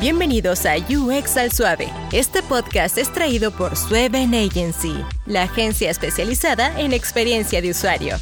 Bienvenidos a UX al Suave. Este podcast es traído por Sueven Agency, la agencia especializada en experiencia de usuario.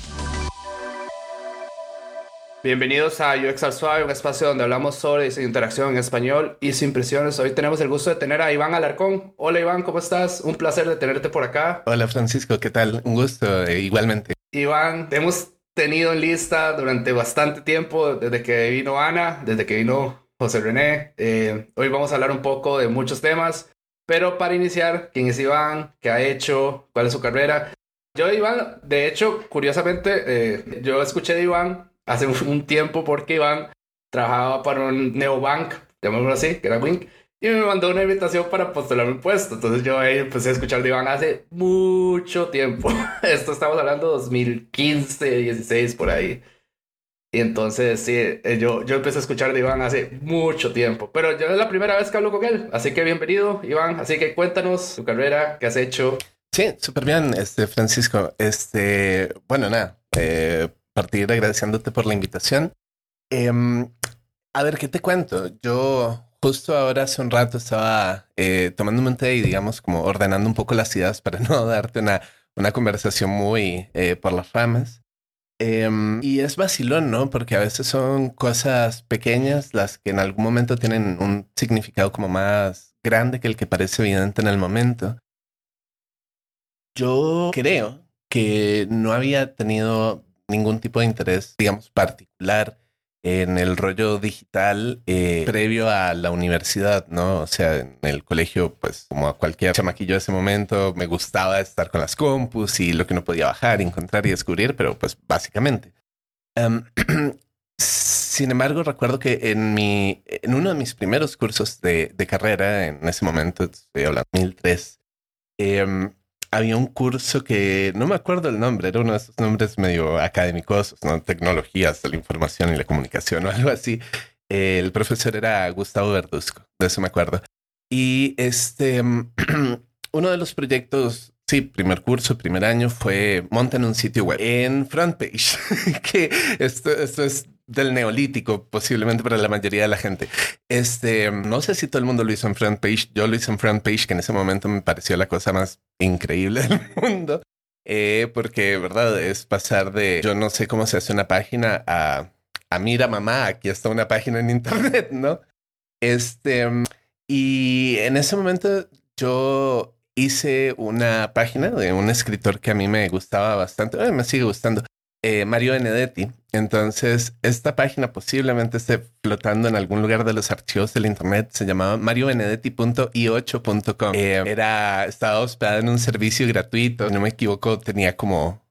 Bienvenidos a UX al Suave, un espacio donde hablamos sobre diseño interacción en español y sin impresiones. Hoy tenemos el gusto de tener a Iván Alarcón. Hola Iván, ¿cómo estás? Un placer de tenerte por acá. Hola Francisco, ¿qué tal? Un gusto, eh, igualmente. Iván, te hemos tenido en lista durante bastante tiempo, desde que vino Ana, desde que vino José René. Eh, hoy vamos a hablar un poco de muchos temas, pero para iniciar, ¿quién es Iván? ¿Qué ha hecho? ¿Cuál es su carrera? Yo, Iván, de hecho, curiosamente, eh, yo escuché de Iván hace un tiempo porque Iván trabajaba para un neobank, llamémoslo así, que era Wink, y me mandó una invitación para postular un puesto. Entonces yo empecé a escuchar de Iván hace mucho tiempo. Esto estamos hablando de 2015, 16, por ahí. Y entonces, sí, eh, yo, yo empecé a escuchar de Iván hace mucho tiempo, pero yo es la primera vez que hablo con él, así que bienvenido, Iván. Así que cuéntanos tu carrera, qué has hecho. Sí, súper bien, este, Francisco. Este, bueno, nada, eh, partir agradeciéndote por la invitación. Em, a ver, ¿qué te cuento? Yo justo ahora hace un rato estaba eh, un té y, digamos, como ordenando un poco las ideas para no darte una, una conversación muy eh, por las ramas. Em, y es vacilón, ¿no? Porque a veces son cosas pequeñas las que en algún momento tienen un significado como más grande que el que parece evidente en el momento. Yo creo que no había tenido ningún tipo de interés, digamos, particular en el rollo digital eh, previo a la universidad, ¿no? O sea, en el colegio, pues como a cualquier chamaquillo de ese momento, me gustaba estar con las compus y lo que no podía bajar, encontrar y descubrir, pero pues básicamente. Em, sin embargo, recuerdo que en, mi, en uno de mis primeros cursos de, de carrera, en ese momento, estoy hablando 2003, eh, em, había un curso que no me acuerdo el nombre, era uno de esos nombres medio académicos, ¿no? Tecnologías de la información y la comunicación o algo así. El profesor era Gustavo Verduzco, de eso me acuerdo. Y este, uno de los proyectos, sí, primer curso, primer año, fue monten un sitio web en FrontPage, que esto, esto es del neolítico, posiblemente para la mayoría de la gente. Este, no sé si todo el mundo lo hizo en front page. Yo lo hice en front page, que en ese momento me pareció la cosa más increíble del mundo. Eh, porque, verdad, es pasar de yo no sé cómo se hace una página a, a mira, mamá, aquí está una página en internet, ¿no? Este, y en ese momento yo hice una página de un escritor que a mí me gustaba bastante, me sigue gustando, eh, Mario Benedetti. Entonces, esta página posiblemente esté flotando en algún lugar de los archivos del internet. Se llamaba mariobenedetti.i8.com. Eh, era, estaba hospedada en un servicio gratuito. No me equivoco, tenía como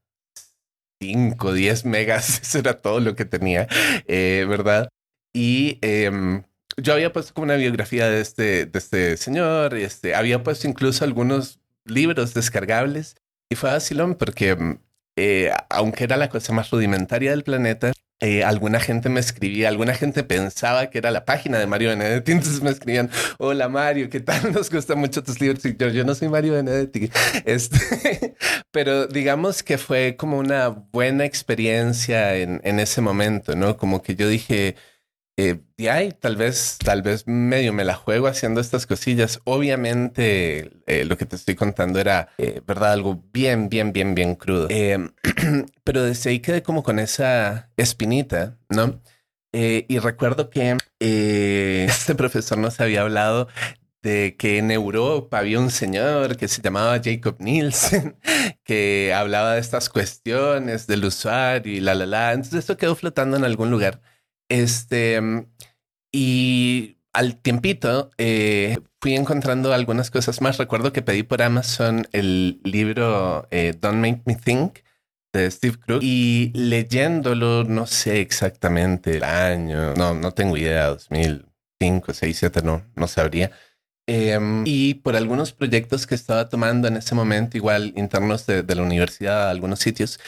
5, 10 megas. Eso era todo lo que tenía, eh, ¿verdad? Y em, yo había puesto como una biografía de este, de este señor. Este, había puesto incluso algunos libros descargables. Y fue vacilón porque em, eh, aunque era la cosa más rudimentaria del planeta, eh, alguna gente me escribía, alguna gente pensaba que era la página de Mario Benedetti, entonces me escribían, hola Mario, ¿qué tal? Nos gustan mucho tus libros. Y yo, no soy Mario Benedetti. Este, pero digamos que fue como una buena experiencia en, en ese momento, ¿no? Como que yo dije, eh, y ahí tal vez, tal vez medio me la juego haciendo estas cosillas. Obviamente, eh, lo que te estoy contando era, eh, verdad, algo bien, bien, bien, bien crudo. Em, pero desde ahí quedé como con esa espinita, ¿no? y recuerdo que este profesor nos había hablado de que en Europa había un señor que se llamaba Jacob Nielsen, que hablaba de estas cuestiones del usuario y la, la, la. Entonces esto quedó flotando en algún lugar. Este, y al tiempito eh, fui encontrando algunas cosas más. Recuerdo que pedí por Amazon el libro eh, Don't Make Me Think de Steve Krug y leyéndolo, no sé exactamente el año, no, no tengo idea, 2005, 6, 7, no, no sabría. Em, y por algunos proyectos que estaba tomando en ese momento, igual internos de, de la universidad, algunos sitios,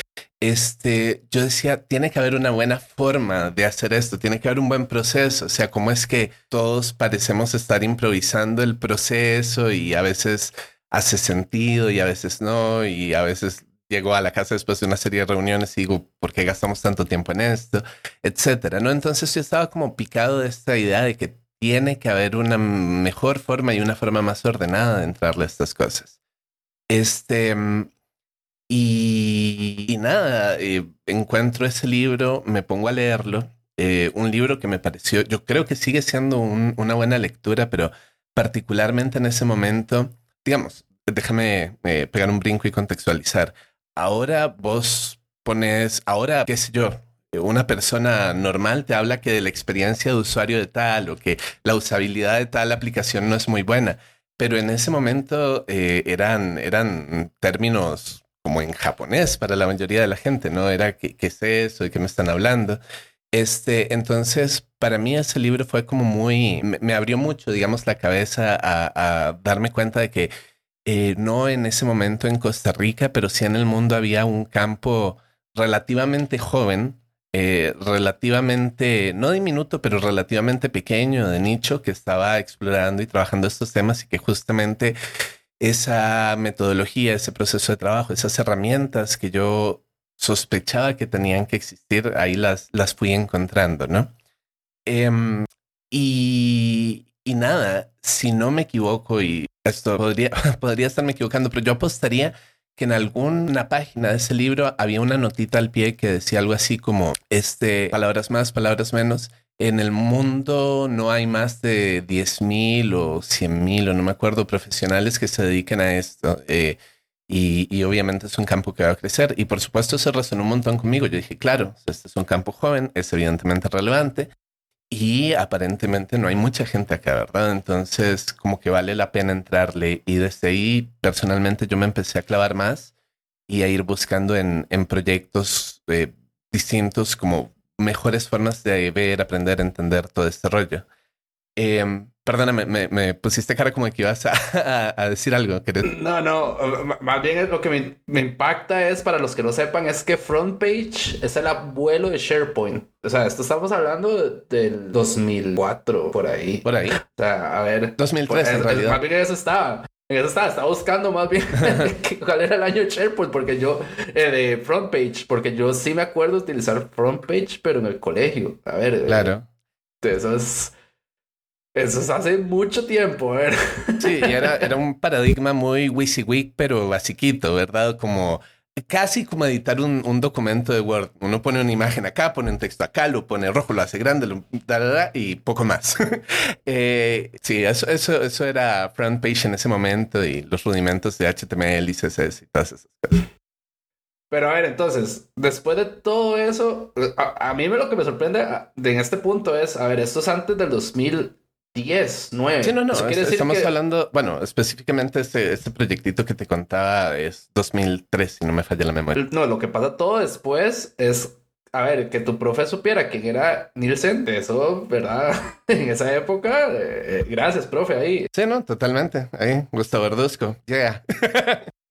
este, yo decía, tiene que haber una buena forma de hacer esto, tiene que haber un buen proceso, o sea, cómo es que todos parecemos estar improvisando el proceso y a veces hace sentido y a veces no, y a veces llego a la casa después de una serie de reuniones y digo, ¿por qué gastamos tanto tiempo en esto? Etcétera, ¿no? Entonces yo estaba como picado de esta idea de que tiene que haber una mejor forma y una forma más ordenada de entrarle a estas cosas. Este, y, nada, eh, encuentro ese libro, me pongo a leerlo. Eh, un libro que me pareció, yo creo que sigue siendo una buena lectura, pero particularmente en ese momento, digamos, déjame eh, pegar un brinco y contextualizar. Ahora vos pones, ahora, qué sé yo, una persona normal te habla que de la experiencia de usuario de tal o que la usabilidad de tal aplicación no es muy buena. Pero en ese momento eran, eran términos como en japonés para la mayoría de la gente, ¿no? Era ¿qué, es eso? ¿De qué me están hablando? Este, entonces, para mí ese libro fue como muy, me, abrió mucho, digamos, la cabeza a, darme cuenta de que eh, no en ese momento en Costa Rica, pero sí en el mundo había un campo relativamente joven, eh, relativamente, no diminuto, pero relativamente pequeño de nicho que estaba explorando y trabajando estos temas y que justamente esa metodología, ese proceso de trabajo, esas herramientas que yo sospechaba que tenían que existir, ahí las, las fui encontrando, ¿no? Em, y, y, nada, si no me equivoco, y esto podría, podría estarme equivocando, pero yo apostaría que en alguna página de ese libro había una notita al pie que decía algo así como, este, palabras más, palabras menos, en el mundo no hay más de 10.000 o 100.000 o no me acuerdo profesionales que se dediquen a esto. Eh, y, obviamente es un campo que va a crecer. Y por supuesto se resonó un montón conmigo. Yo dije, claro, este es un campo joven, es evidentemente relevante. Y aparentemente no hay mucha gente acá, ¿verdad? Entonces como que vale la pena entrarle. Y desde ahí personalmente yo me empecé a clavar más y a ir buscando en, en proyectos eh, distintos como mejores formas de ver, aprender, entender todo este rollo. Eh, perdóname, me, pusiste cara como que ibas a, decir algo. No, no, más bien lo que me, impacta es, para los que no sepan, es que FrontPage es el abuelo de SharePoint. O sea, esto estamos hablando del 2004, por ahí. Por ahí. O sea, a ver. 2003 en realidad. Más bien eso estaba. En eso estaba, estaba buscando más bien cuál era el año de SharePoint, porque yo, eh, de FrontPage, porque yo sí me acuerdo utilizar FrontPage, pero en el colegio. A ver. Eh, claro. eso es. Eso es hace mucho tiempo, ¿verdad? Sí, era, era un paradigma muy WYSIWYG, pero basiquito, ¿verdad? Como casi como editar un, un, documento de Word. Uno pone una imagen acá, pone un texto acá, lo pone rojo, lo hace grande, lo, da, y poco más. eh, sí, eso, eso, eso era front page en ese momento y los rudimentos de HTML y CSS y todas esas cosas. Pero a ver, entonces, después de todo eso, a, a mí lo que me sorprende en este punto es, a ver, esto es antes del 2000. 10, 9. Sí, no, no. estamos hablando, bueno, específicamente este, este proyectito que te contaba es 2003, si no me falla la memoria. No, lo que pasa todo después es, a ver, que tu profe supiera quién era Nielsen, eso, ¿verdad? en esa época, eh, gracias, profe, ahí. Sí, no, totalmente. Ahí, Gustavo Verduzco. Yeah.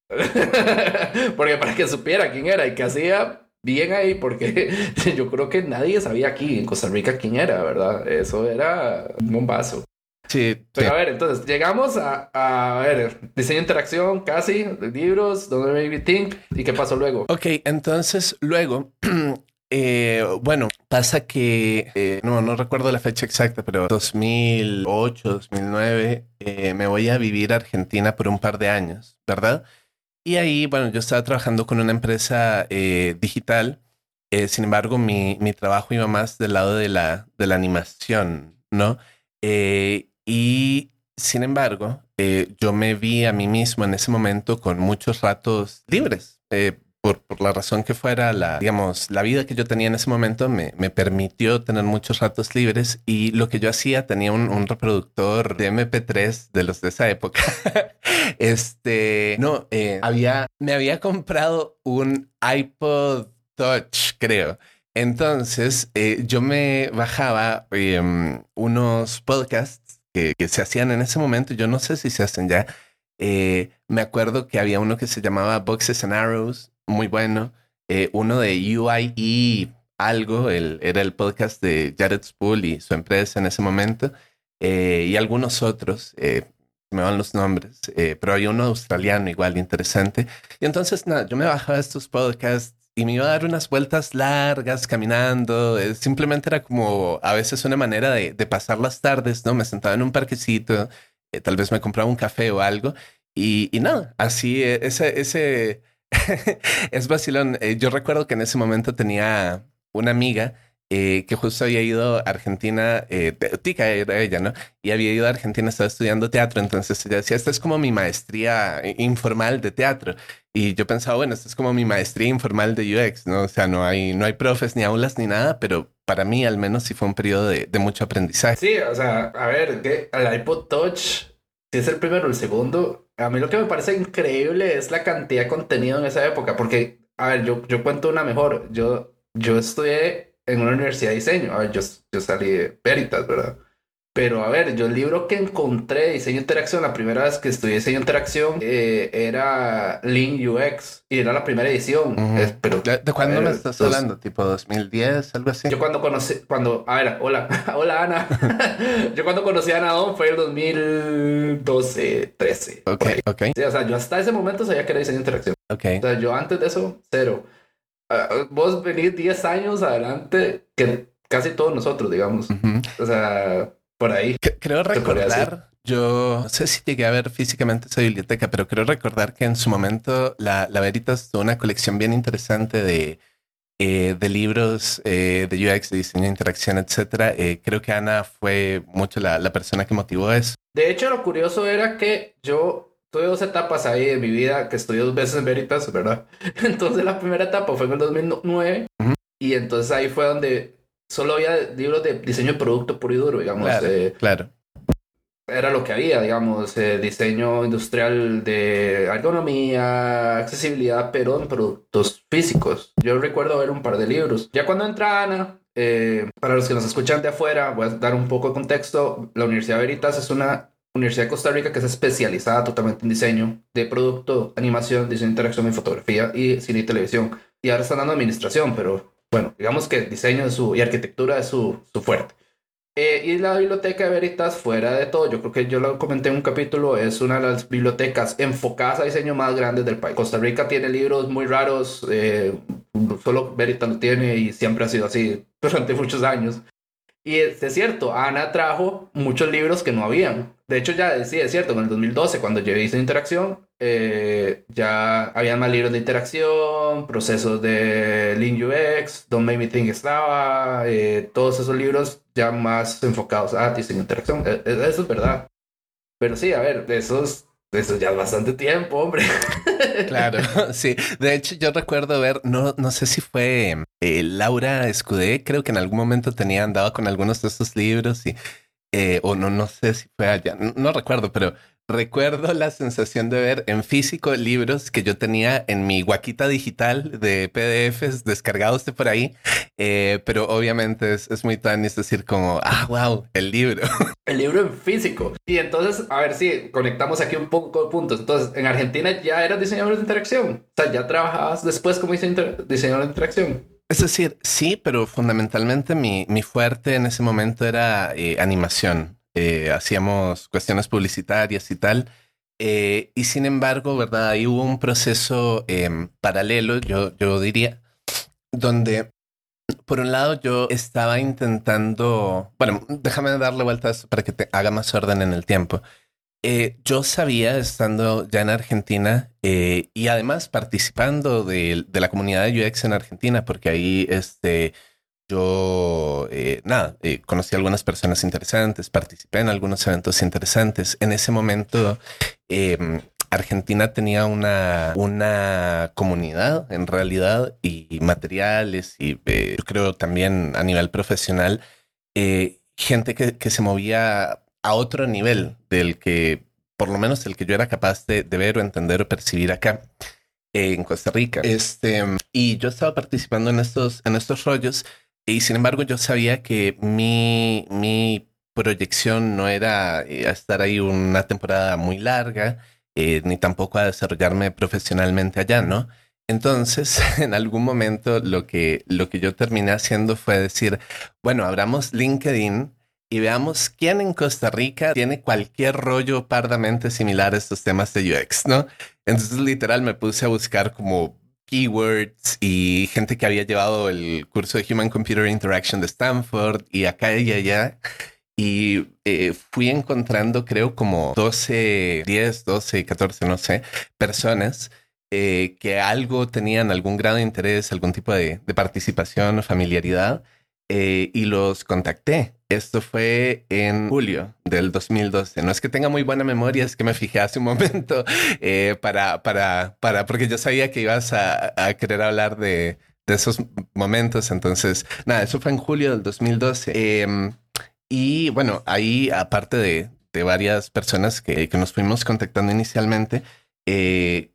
Porque para que supiera quién era y qué hacía, bien ahí porque yo creo que nadie sabía aquí en Costa Rica quién era, ¿verdad? Eso era un bombazo. Sí. Pero a ver, entonces llegamos a, a, ver, diseño de interacción, casi, libros, donde Maybe Think, ¿y qué pasó luego? Ok, entonces luego, eh, bueno, pasa que, eh, no, no recuerdo la fecha exacta, pero 2008, 2009, eh, me voy a vivir a Argentina por un par de años, ¿verdad? Y ahí, bueno, yo estaba trabajando con una empresa eh, digital. Eh, sin embargo, mi, mi, trabajo iba más del lado de la, de la animación, ¿no? Eh, y sin embargo, yo me vi a mí mismo en ese momento con muchos ratos libres por, la razón que fuera, la, digamos, la vida que yo tenía en ese momento me, me permitió tener muchos ratos libres y lo que yo hacía tenía un, un reproductor de MP3 de los de esa época. este, no, eh, había, me había comprado un iPod Touch, creo. Entonces, eh, yo me bajaba em, unos podcasts que, que, se hacían en ese momento, yo no sé si se hacen ya. Eh, me acuerdo que había uno que se llamaba Boxes and Arrows muy bueno. Eh, uno de UIE algo, el, era el podcast de Jared Spool y su empresa en ese momento, eh, y algunos otros, eh, me van los nombres, pero hay uno australiano igual interesante. Y entonces, nada, yo me bajaba estos podcasts y me iba a dar unas vueltas largas caminando. Simplemente era como a veces una manera de, pasar las tardes, ¿no? Me sentaba en un parquecito, tal vez me compraba un café o algo y, y nada, así ese, ese es vacilón. yo recuerdo que en ese momento tenía una amiga eh, que justo había ido a Argentina, eh, Tica era ella, ¿no? Y había ido a Argentina, estaba estudiando teatro, entonces ella decía, esta es como mi maestría informal de teatro. Y yo pensaba, bueno, esta es como mi maestría informal de UX, ¿no? O sea, no hay, no hay profes ni aulas ni nada, pero para mí al menos sí fue un periodo de, mucho aprendizaje. Sí, o sea, a ver, que el iPod Touch, si es el primero o el segundo, a mí lo que me parece increíble es la cantidad de contenido en esa época, porque, a ver, yo, yo cuento una mejor, yo, yo estudié en una universidad de diseño. A ver, yo, yo salí de Veritas, ¿verdad? Pero a ver, yo el libro que encontré, diseño interacción, la primera vez que estudié diseño interacción, eh, era Lean UX y era la primera edición. pero, ¿De, cuándo me estás hablando? ¿Tipo 2010, algo así? Yo cuando conocí, cuando, a ver, hola, hola Ana. yo cuando conocí a Ana Don fue el 2012, 13. Ok, ok. Sí, o sea, yo hasta ese momento sabía que era diseño interacción. Ok. O sea, yo antes de eso, cero. Ah, vos venís 10 años adelante que casi todos nosotros, digamos. O sea, por ahí. creo recordar, yo no sé si llegué a ver físicamente esa biblioteca, pero creo recordar que en su momento la, la Veritas tuvo una colección bien interesante de, eh, de libros eh, de UX, de diseño de interacción, etcétera. Eh, creo que Ana fue mucho la, la persona que motivó eso. De hecho, lo curioso era que yo tuve dos etapas ahí de mi vida que estudié dos veces en Veritas, ¿verdad? Entonces la primera etapa fue en el 2009 y entonces ahí fue donde solo había libros de diseño de producto puro y duro, digamos. Claro, eh, claro. Era lo que había, digamos, eh, diseño industrial de ergonomía, accesibilidad, pero en productos físicos. Yo recuerdo ver un par de libros. Ya cuando entra Ana, eh, para los que nos escuchan de afuera, voy a dar un poco de contexto. La Universidad Veritas es una Universidad de Costa Rica, que es especializada totalmente en diseño de producto, animación, diseño de interacción en fotografía y cine y televisión. Y ahora están dando administración, pero bueno, digamos que diseño su, y arquitectura es su, su fuerte. Eh, y la biblioteca de Veritas, fuera de todo, yo creo que yo lo comenté en un capítulo, es una de las bibliotecas enfocadas a diseño más grandes del país. Costa Rica tiene libros muy raros, eh, solo Veritas lo tiene y siempre ha sido así durante muchos años. Y es, cierto, Ana trajo muchos libros que no habían. De hecho, ya sí, es cierto, en el 2012, cuando yo hice interacción, eh, ya había más libros de interacción, procesos de Lean UX, Don't Make Me Think estaba, eh, todos esos libros ya más enfocados a diseño interacción. E, e, eso es verdad. Pero sí, a ver, esos eso ya es bastante tiempo, hombre. Claro, sí. De hecho, yo recuerdo ver, no, no sé si fue eh, Laura Escudé, creo que en algún momento tenía andado con algunos de esos libros y, eh, o no, no sé si fue allá, no recuerdo, pero Recuerdo la sensación de ver en físico libros que yo tenía en mi guaquita digital de PDFs descargados de por ahí, eh, pero obviamente es, es muy tan, es decir, como, ah, wow, el libro. El libro en físico. Y entonces, a ver si conectamos aquí un poco de puntos. Entonces, en Argentina ya eras diseñador de interacción. O sea, ya trabajabas después como diseñador de interacción. Es decir, sí, pero fundamentalmente mi, mi fuerte en ese momento era eh, animación. Eh, hacíamos cuestiones publicitarias y tal. Eh, y sin embargo, ¿verdad? Ahí hubo un proceso em, paralelo, yo, yo diría, donde por un lado yo estaba intentando, bueno, déjame darle vueltas para que te haga más orden en el tiempo. Eh, yo sabía, estando ya en Argentina y además participando de, de, la comunidad de UX en Argentina, porque ahí este, yo, eh, nada, eh, conocí a algunas personas interesantes, participé en algunos eventos interesantes. En ese momento, em, Argentina tenía una, una comunidad en realidad y materiales y eh, yo creo también a nivel profesional, gente que, se movía a otro nivel del que, por lo menos el que yo era capaz de, de ver o entender o percibir acá en Costa Rica. Este, y yo estaba participando en estos, en estos rollos y sin embargo, yo sabía que mi, mi proyección no era eh, estar ahí una temporada muy larga, eh, ni tampoco a desarrollarme profesionalmente allá, ¿no? Entonces, en algún momento lo que, lo que yo terminé haciendo fue decir, bueno, abramos LinkedIn y veamos quién en Costa Rica tiene cualquier rollo pardamente similar a estos temas de UX, ¿no? Entonces, literal, me puse a buscar como keywords y gente que había llevado el curso de Human Computer Interaction de Stanford y acá y allá. Y eh, fui encontrando, creo, como 12, 10, 12, 14, no sé, personas eh, que algo tenían algún grado de interés, algún tipo de, de participación o familiaridad eh, y los contacté. Esto fue en julio del 2012. No es que tenga muy buena memoria, es que me fijé hace un momento eh, para, para, para, porque yo sabía que ibas a, a querer hablar de, de, esos momentos. Entonces, nada, eso fue en julio del 2012. Em, y bueno, ahí, aparte de, de varias personas que, que, nos fuimos contactando inicialmente, eh,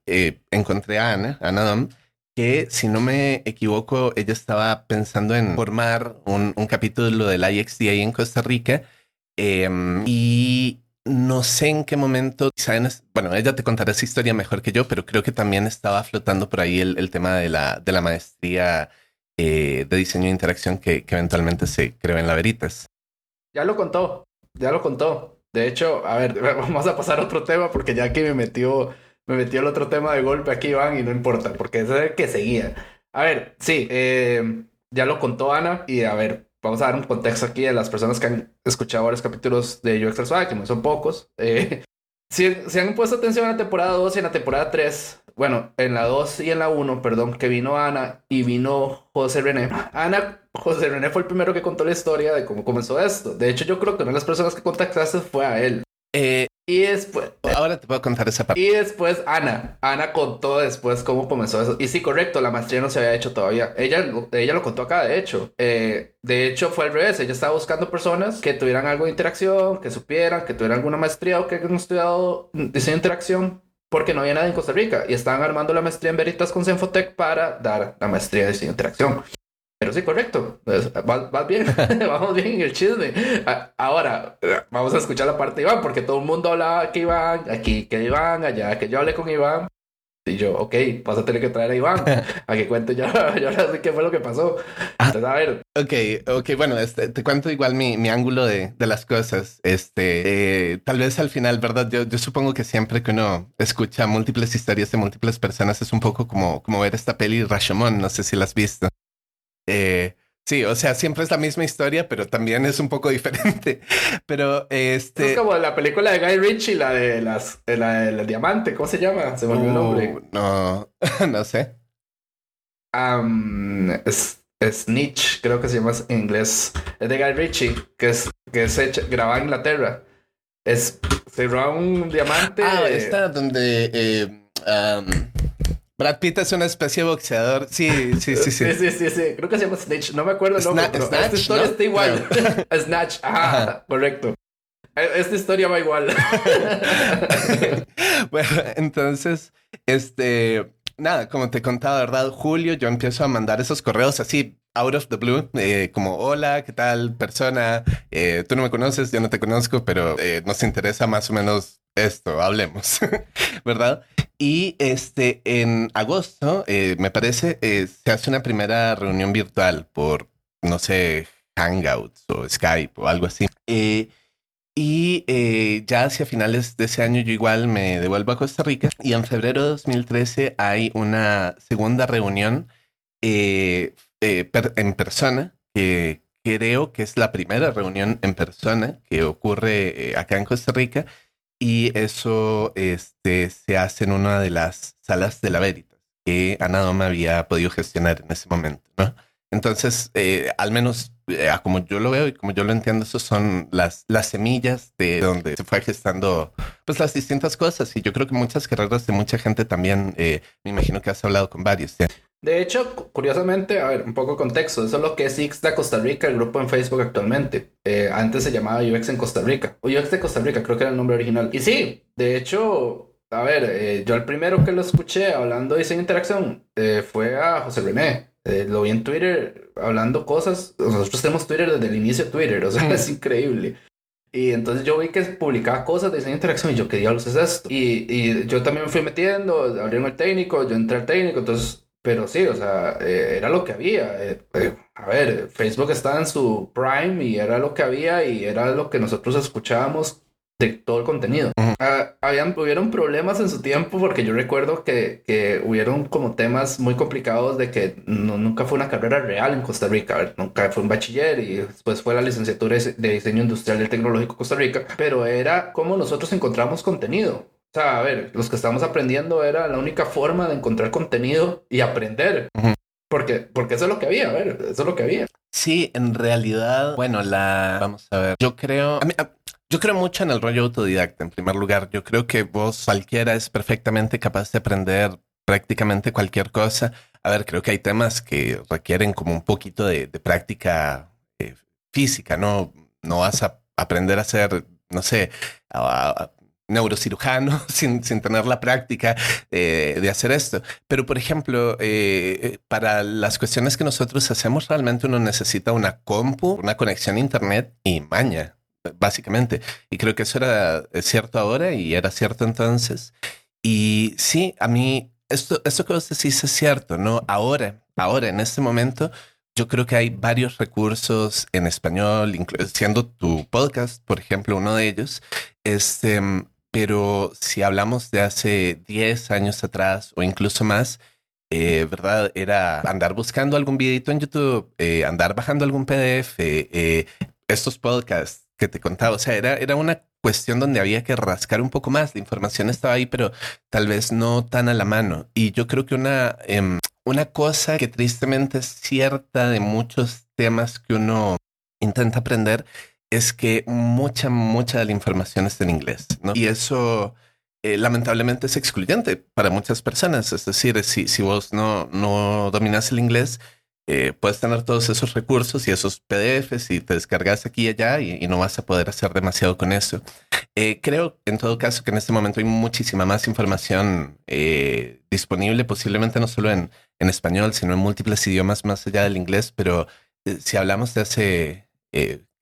encontré a Ana, Ana Dom, que, si no me equivoco, ella estaba pensando en formar un, un capítulo del IXDA en Costa Rica. Eh, y no sé en qué momento, bueno, ella te contará esa historia mejor que yo, pero creo que también estaba flotando por ahí el, el tema de la, de la maestría eh, de diseño de interacción que, que, eventualmente se creó en la Veritas. Ya lo contó, ya lo contó. De hecho, a ver, vamos a pasar a otro tema porque ya que me metió me metió el otro tema de golpe aquí, Iván, y no importa, porque es que seguía. A ver, sí, eh, ya lo contó Ana, y a ver, vamos a dar un contexto aquí de las personas que han escuchado varios capítulos de que no son pocos. Eh, si, si, han puesto atención en la temporada 2 y en la temporada 3, bueno, en la 2 y en la 1, perdón, que vino Ana y vino José René. Ana, José René fue el primero que contó la historia de cómo comenzó esto. De hecho, yo creo que una de las personas que contactaste fue a él. Eh, y después. Ahora te puedo contar esa parte. Y después Ana. Ana contó después cómo comenzó eso. Y sí, correcto, la maestría no se había hecho todavía. Ella, ella lo contó acá, de hecho. Eh, de hecho, fue al revés. Ella estaba buscando personas que tuvieran algo de interacción, que supieran, que tuvieran alguna maestría o que hayan estudiado diseño de interacción. Porque no había nada en Costa Rica. Y estaban armando la maestría en Veritas con Senfotec para dar la maestría de diseño de interacción. Pero sí, correcto. Vas, vas bien. vamos bien en el chisme. Ahora, vamos a escuchar la parte de Iván, porque todo el mundo hablaba que Iván, aquí que Iván, allá que yo hablé con Iván. Y yo, ok, vas a tener que traer a Iván a que cuente yo, yo ahora sé qué fue lo que pasó. Entonces, a ver. Ok, ok, bueno, este, te cuento igual mi, mi ángulo de, de, las cosas. Este, eh, tal vez al final, ¿verdad? Yo, yo supongo que siempre que uno escucha múltiples historias de múltiples personas es un poco como, como ver esta peli Rashomon, no sé si la has visto. Eh, sí, o sea, siempre es la misma historia, pero también es un poco diferente. Pero este. Es como la película de Guy Ritchie, la de las, la del diamante, ¿cómo se llama? Se me olvidó el nombre. No, no sé. Um, es, Snitch, creo que se llama en inglés. Es de Guy Ritchie, que es, que es hecha, grabada en Inglaterra. Es, se roba un diamante. Ah, esta donde. Eh, um... Brad Pitt es una especie de boxeador. Sí, sí, sí, sí. Sí, sí, sí. Creo que se llama Snitch. No me acuerdo el nombre. Sna Snatch, esta historia ¿no? está igual. Snatch. Ajá, Ajá, correcto. Esta historia va igual. bueno, entonces, este, nada, como te contaba, ¿verdad? Julio, yo empiezo a mandar esos correos así, out of the blue, eh, como, hola, ¿qué tal, persona? Eh, tú no me conoces, yo no te conozco, pero eh, nos interesa más o menos esto, hablemos, ¿verdad? Y este, en agosto, me parece, se hace una primera reunión virtual por, no sé, Hangouts o Skype o algo así. Y eh, ya hacia finales de ese año yo igual me devuelvo a Costa Rica y en febrero de 2013 hay una segunda reunión eh, eh, per en persona que creo que es la primera reunión en persona que ocurre acá en Costa Rica y eso este, se hace en una de las salas de la Veritas que Ana Doma había podido gestionar en ese momento, ¿no? Entonces, eh, al menos eh, como yo lo veo y como yo lo entiendo, esos son las, las semillas de donde se fue gestando pues las distintas cosas. Y yo creo que muchas carreras de mucha gente también, eh, me imagino que has hablado con varios. ¿sí? De hecho, curiosamente, a ver, un poco de contexto. Eso es lo que es IXDA Costa Rica, el grupo en Facebook actualmente. Eh, antes se llamaba UX en Costa Rica. O UX de Costa Rica, creo que era el nombre original. Y sí, de hecho, a ver, eh, yo el primero que lo escuché hablando de diseño e interacción eh, fue a José René. Eh, lo vi en Twitter hablando cosas. Nosotros tenemos Twitter desde el inicio de Twitter, o sea, es increíble. Y entonces yo vi que publicaba cosas de diseño interacción y yo, ¿qué diablos es esto? Y, y yo también me fui metiendo, abrieron el técnico, yo entré al técnico, entonces, pero sí, o sea, eh, era lo que había. Eh, eh, a ver, Facebook estaba en su prime y era lo que había y era lo que nosotros escuchábamos de todo el contenido. Ah, habían, hubieron problemas en su tiempo porque yo recuerdo que, que hubieron como temas muy complicados de que nunca fue una carrera real en Costa Rica, nunca fue un bachiller y después fue la licenciatura de diseño industrial y tecnológico Costa Rica, pero era como nosotros encontramos contenido. O sea, a ver, los que estábamos aprendiendo era la única forma de encontrar contenido y aprender. Porque, porque eso es lo que había, a ver, eso es lo que había. Sí, en realidad, bueno, la... Vamos a ver. Yo creo... yo creo mucho en el rollo autodidacta, en primer lugar. Yo creo que vos cualquiera es perfectamente capaz de aprender prácticamente cualquier cosa. A ver, creo que hay temas que requieren como un poquito de, práctica eh, física, ¿no? No vas a aprender a hacer, no sé, a, neurocirujano sin, tener la práctica eh, de hacer esto. Pero, por ejemplo, eh, para las cuestiones que nosotros hacemos, realmente uno necesita una compu, una conexión a Internet y maña, básicamente. Y creo que eso era cierto ahora y era cierto entonces. Y sí, a mí, esto, esto que vos decís es cierto, ¿no? Ahora, ahora, en este momento, yo creo que hay varios recursos en español, siendo tu podcast, por ejemplo, uno de ellos. Este, pero si hablamos de hace 10 años atrás o incluso más, eh, ¿verdad? Era andar buscando algún videito en YouTube, eh, andar bajando algún PDF, eh, estos podcasts que te contaba. O sea, era, era una cuestión donde había que rascar un poco más. La información estaba ahí, pero tal vez no tan a la mano. Y yo creo que una, em, una cosa que tristemente es cierta de muchos temas que uno intenta aprender es que mucha, mucha de la información está en inglés, ¿no? Y eso eh, lamentablemente es excluyente para muchas personas. Es decir, si, si vos no, no dominas el inglés, eh, puedes tener todos esos recursos y esos PDFs y te descargas aquí y allá y, no vas a poder hacer demasiado con eso. Eh, creo, en todo caso, que en este momento hay muchísima más información disponible, posiblemente no solo en, en español, sino en múltiples idiomas más allá del inglés, pero si hablamos de hace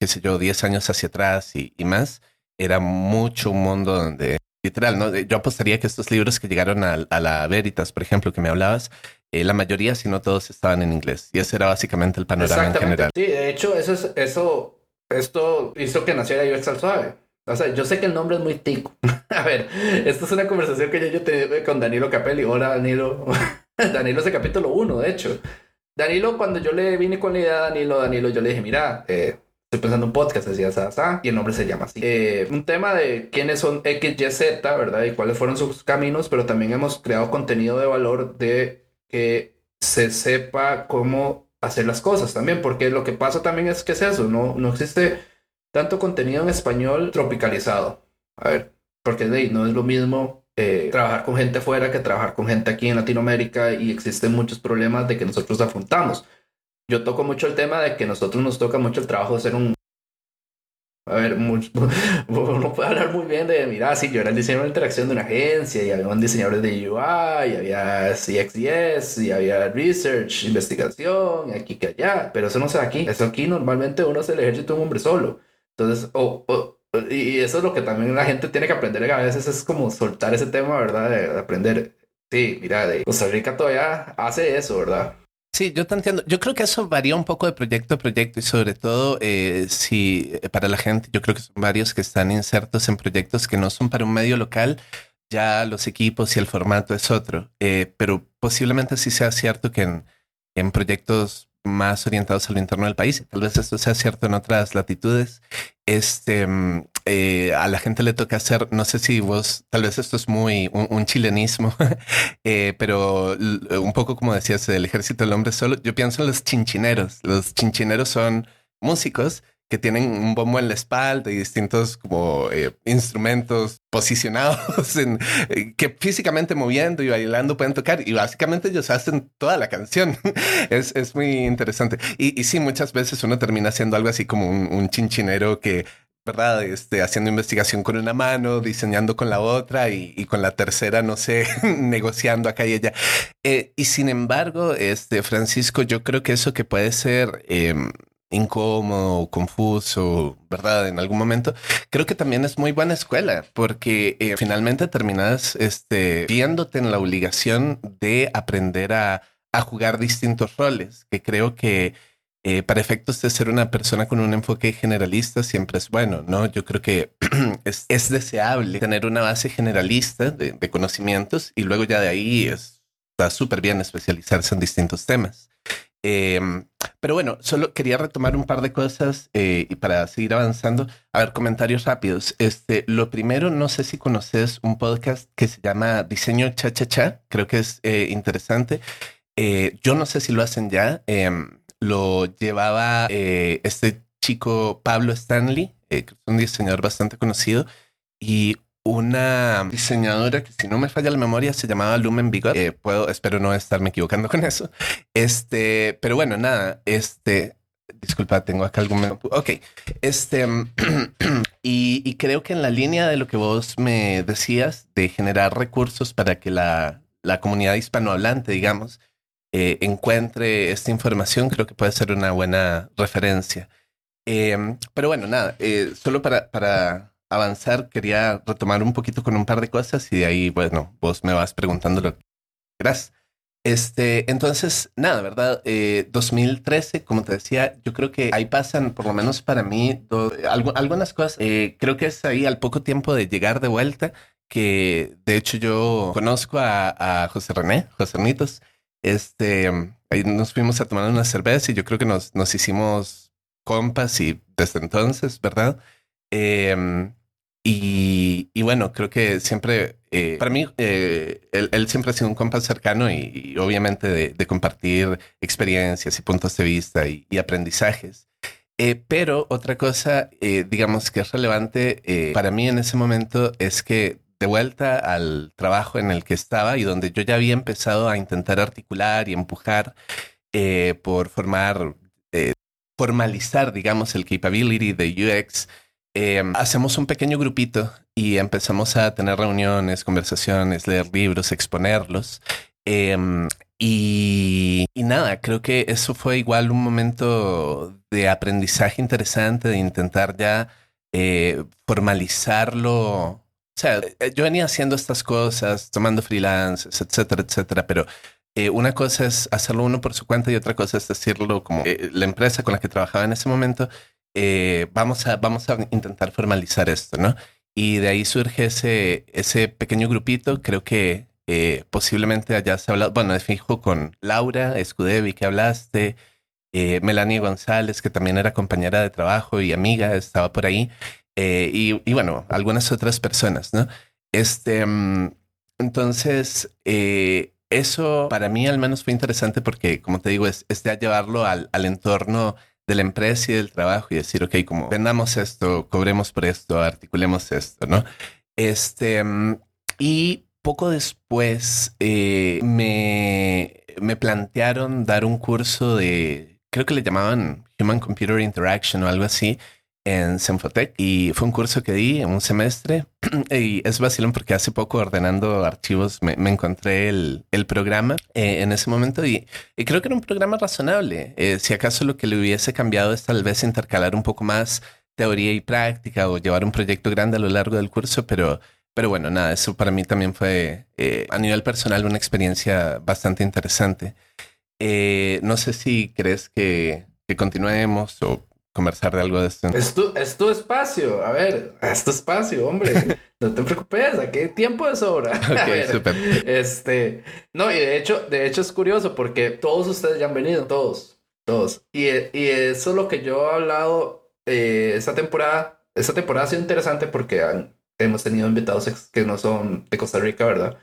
qué sé yo, 10 años hacia atrás y, más, era mucho un mundo donde, literal, ¿no? Yo apostaría que estos libros que llegaron a, la Veritas, por ejemplo, que me hablabas, eh, la mayoría, si no todos, estaban en inglés. Y ese era básicamente el panorama en general. Sí, de hecho, eso es, eso, esto hizo que naciera UX al suave. O sea, yo sé que el nombre es muy tico. a ver, esta es una conversación que yo, yo tuve con Danilo Capelli. Hola, Danilo. Danilo es el capítulo 1, de hecho. Danilo, cuando yo le vine con la idea a Danilo, Danilo, yo le dije, mira, eh, Estoy pensando en un podcast, decía Sasa, y el nombre se llama así. Eh, un tema de quiénes son XYZ, ¿verdad? Y cuáles fueron sus caminos, pero también hemos creado contenido de valor de que se sepa cómo hacer las cosas también, porque lo que pasa también es que es eso, no, no existe tanto contenido en español tropicalizado. A ver, porque no es lo mismo eh, trabajar con gente fuera que trabajar con gente aquí en Latinoamérica y existen muchos problemas de que nosotros afrontamos yo toco mucho el tema de que nosotros nos toca mucho el trabajo de ser un... A ver, mucho, uno puede hablar muy bien de, mira, sí, yo era el diseñador de interacción de una agencia y había un diseñador de UI, y había CXDS, y había research, investigación, aquí que allá, pero eso no se da aquí. Eso aquí normalmente uno se el ejército de un hombre solo. Entonces, o y eso es lo que también la gente tiene que aprender a veces, es como soltar ese tema, ¿verdad? De aprender. Sí, mira, de Costa Rica todavía hace eso, ¿verdad? Sí, yo te entiendo. Yo creo que eso varía un poco de proyecto a proyecto y sobre todo eh, si eh, para la gente, yo creo que son varios que están insertos en proyectos que no son para un medio local, ya los equipos y el formato es otro. Eh, pero posiblemente sí sea cierto que en, en proyectos más orientados a lo interno del país. Tal vez esto sea cierto en otras latitudes. Este, mm, eh, a la gente le toca hacer, no sé si vos, tal vez esto es muy un, chilenismo, eh, pero un poco como decías, el ejército del hombre solo, yo pienso en los chinchineros. Los chinchineros son músicos que tienen un bombo en la espalda y distintos como eh, instrumentos posicionados en eh, que físicamente moviendo y bailando pueden tocar y básicamente ellos hacen toda la canción. es, es, muy interesante. Y, y, sí, muchas veces uno termina haciendo algo así como un, chinchinero que ¿verdad? Este, haciendo investigación con una mano, diseñando con la otra y, con la tercera, no sé, negociando acá y allá. Eh, y sin embargo, este, Francisco, yo creo que eso que puede ser em, incómodo, confuso, ¿verdad? En algún momento, creo que también es muy buena escuela porque eh, finalmente terminas este, viéndote en la obligación de aprender a, a, jugar distintos roles, que creo que eh, para efectos de ser una persona con un enfoque generalista siempre es bueno, ¿no? Yo creo que es, es, deseable tener una base generalista de, conocimientos y luego ya de ahí está súper bien especializarse en distintos temas. Eh, pero bueno, solo quería retomar un par de cosas eh, y para seguir avanzando. A ver, comentarios rápidos. Este, lo primero, no sé si conoces un podcast que se llama Diseño Cha Cha Cha. Creo que es eh, interesante. Yo no sé si lo hacen ya. Em, lo llevaba eh, este chico Pablo Stanley, eh, es un diseñador bastante conocido, y una diseñadora que si no me falla la memoria se llamaba Lumen Bigot. Eh, puedo, espero no estarme equivocando con eso. Este, pero bueno, nada, este, disculpa, tengo acá algún... Ok, este, y, y, creo que en la línea de lo que vos me decías de generar recursos para que la, la comunidad hispanohablante, digamos, eh, encuentre esta información, creo que puede ser una buena referencia. Eh, pero bueno, nada, eh, solo para, para avanzar, quería retomar un poquito con un par de cosas y de ahí, bueno, vos me vas preguntando lo que quieras. Este, entonces, nada, ¿verdad? 2013, como te decía, yo creo que ahí pasan, por lo menos para mí, algo, algunas cosas. creo que es ahí al poco tiempo de llegar de vuelta, que de hecho yo conozco a, a José René, José Nitos, este, ahí nos fuimos a tomar una cerveza y yo creo que nos, nos hicimos compas y desde entonces, ¿verdad? Eh, y, y, bueno, creo que siempre, eh, para mí, eh, él, él, siempre ha sido un compa cercano y, obviamente de, compartir experiencias y puntos de vista y, aprendizajes. Eh, pero otra cosa, digamos que es relevante para mí en ese momento es que de vuelta al trabajo en el que estaba y donde yo ya había empezado a intentar articular y empujar eh, por formar, eh, formalizar, digamos, el capability de UX. Eh, hacemos un pequeño grupito y empezamos a tener reuniones, conversaciones, leer libros, exponerlos. Em, y, y, nada, creo que eso fue igual un momento de aprendizaje interesante, de intentar ya eh, formalizarlo o sea, eh, yo venía haciendo estas cosas, tomando freelances, etcétera, etcétera, pero eh, una cosa es hacerlo uno por su cuenta y otra cosa es decirlo como eh, la empresa con la que trabajaba en ese momento, eh, vamos, a, vamos a intentar formalizar esto, ¿no? Y de ahí surge ese, ese pequeño grupito, creo que eh, posiblemente allá se ha hablado, bueno, de fijo con Laura Escudevi que hablaste, Melanie González, que también era compañera de trabajo y amiga, estaba por ahí. Eh, y, bueno, algunas otras personas, ¿no? Este, um, entonces, eh, eso para mí al menos fue interesante porque, como te digo, es, es ya llevarlo al, al, entorno de la empresa y del trabajo y decir, ok, como vendamos esto, cobremos por esto, articulemos esto, ¿no? Este, um, y poco después eh, me, me plantearon dar un curso de, creo que le llamaban Human Computer Interaction o algo así, en Senfotec y fue un curso que di en un semestre y es vacilón porque hace poco ordenando archivos me, me encontré el, el programa eh, en ese momento y, y, creo que era un programa razonable. Eh, si acaso lo que le hubiese cambiado es tal vez intercalar un poco más teoría y práctica o llevar un proyecto grande a lo largo del curso, pero, pero bueno, nada, eso para mí también fue eh, a nivel personal una experiencia bastante interesante. Eh, no sé si crees que, que continuemos o conversar de algo de esto. Es tu, es tu espacio, a ver, es tu espacio, hombre. no te preocupes, aquí tiempo de sobra. Ok, súper. Este, no, y de hecho, de hecho es curioso porque todos ustedes ya han venido, todos, todos. Y, y eso es lo que yo he hablado eh, esta temporada. Esta temporada ha sido interesante porque han, hemos tenido invitados que no son de Costa Rica, ¿verdad?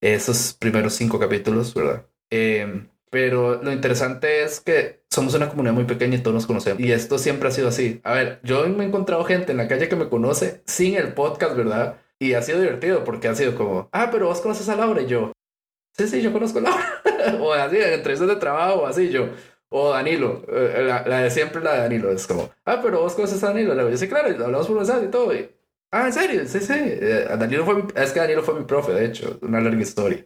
Esos primeros cinco capítulos, ¿verdad? Eh, pero lo interesante es que somos una comunidad muy pequeña y todos nos conocemos. Y esto siempre ha sido así. A ver, yo me he encontrado gente en la calle que me conoce sin el podcast, ¿verdad? Y ha sido divertido porque ha sido como, ah, pero vos conoces a Laura y yo. Sí, sí, yo conozco a Laura. o así, en entrevistas de trabajo, así yo. O Danilo, eh, la, la, de siempre, la de Danilo. Es como, ah, pero vos conoces a Danilo. Le digo, sí, claro, hablamos por mensaje y todo. Y, ah, ¿en serio? Sí, sí. Eh, Danilo fue mi, es que Danilo fue mi profe, de hecho, una larga historia.